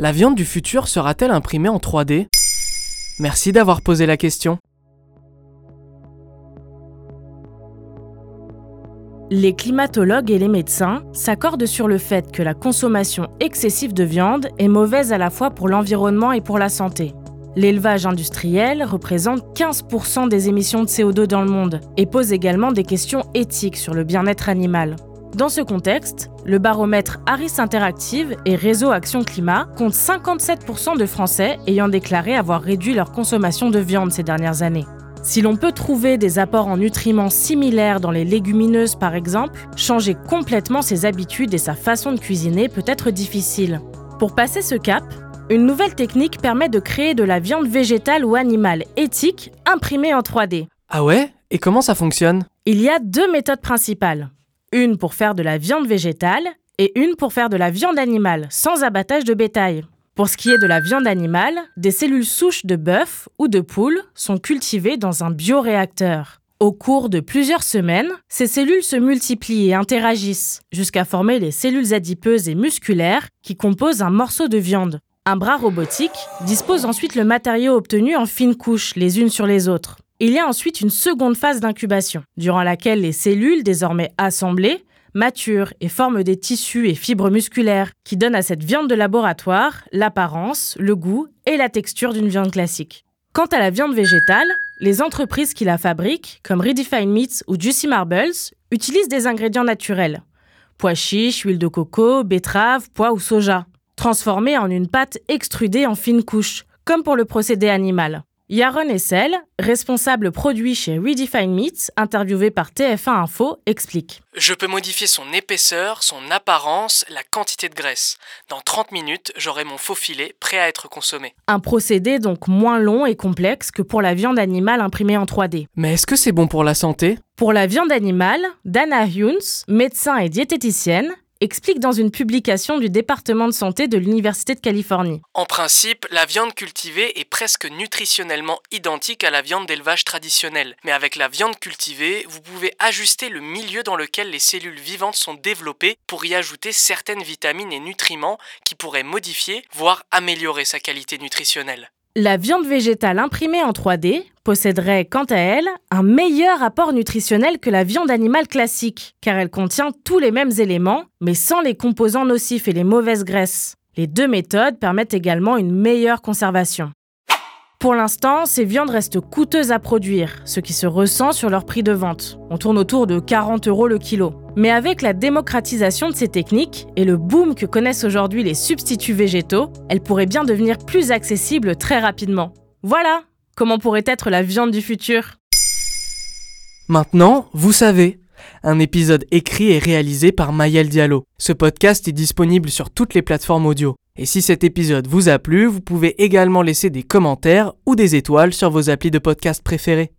La viande du futur sera-t-elle imprimée en 3D Merci d'avoir posé la question. Les climatologues et les médecins s'accordent sur le fait que la consommation excessive de viande est mauvaise à la fois pour l'environnement et pour la santé. L'élevage industriel représente 15% des émissions de CO2 dans le monde et pose également des questions éthiques sur le bien-être animal. Dans ce contexte, le baromètre Harris Interactive et Réseau Action Climat compte 57% de Français ayant déclaré avoir réduit leur consommation de viande ces dernières années. Si l'on peut trouver des apports en nutriments similaires dans les légumineuses par exemple, changer complètement ses habitudes et sa façon de cuisiner peut être difficile. Pour passer ce cap, une nouvelle technique permet de créer de la viande végétale ou animale éthique imprimée en 3D. Ah ouais? Et comment ça fonctionne? Il y a deux méthodes principales. Une pour faire de la viande végétale et une pour faire de la viande animale sans abattage de bétail. Pour ce qui est de la viande animale, des cellules souches de bœuf ou de poule sont cultivées dans un bioréacteur. Au cours de plusieurs semaines, ces cellules se multiplient et interagissent jusqu'à former les cellules adipeuses et musculaires qui composent un morceau de viande. Un bras robotique dispose ensuite le matériau obtenu en fines couches les unes sur les autres. Il y a ensuite une seconde phase d'incubation, durant laquelle les cellules, désormais assemblées, maturent et forment des tissus et fibres musculaires qui donnent à cette viande de laboratoire l'apparence, le goût et la texture d'une viande classique. Quant à la viande végétale, les entreprises qui la fabriquent, comme Redefine Meats ou Juicy Marbles, utilisent des ingrédients naturels. Pois chiches, huile de coco, betterave, pois ou soja, transformés en une pâte extrudée en fines couches, comme pour le procédé animal. Yaron Essel, responsable produit chez Redefine Meats, interviewé par TF1 Info, explique. Je peux modifier son épaisseur, son apparence, la quantité de graisse. Dans 30 minutes, j'aurai mon faux filet prêt à être consommé. Un procédé donc moins long et complexe que pour la viande animale imprimée en 3D. Mais est-ce que c'est bon pour la santé? Pour la viande animale, Dana Hunes, médecin et diététicienne, explique dans une publication du département de santé de l'Université de Californie. En principe, la viande cultivée est presque nutritionnellement identique à la viande d'élevage traditionnelle. Mais avec la viande cultivée, vous pouvez ajuster le milieu dans lequel les cellules vivantes sont développées pour y ajouter certaines vitamines et nutriments qui pourraient modifier, voire améliorer sa qualité nutritionnelle. La viande végétale imprimée en 3D posséderait quant à elle un meilleur apport nutritionnel que la viande animale classique, car elle contient tous les mêmes éléments, mais sans les composants nocifs et les mauvaises graisses. Les deux méthodes permettent également une meilleure conservation. Pour l'instant, ces viandes restent coûteuses à produire, ce qui se ressent sur leur prix de vente. On tourne autour de 40 euros le kilo. Mais avec la démocratisation de ces techniques et le boom que connaissent aujourd'hui les substituts végétaux, elles pourraient bien devenir plus accessibles très rapidement. Voilà comment pourrait être la viande du futur. Maintenant, vous savez. Un épisode écrit et réalisé par Mayel Diallo. Ce podcast est disponible sur toutes les plateformes audio. Et si cet épisode vous a plu, vous pouvez également laisser des commentaires ou des étoiles sur vos applis de podcast préférés.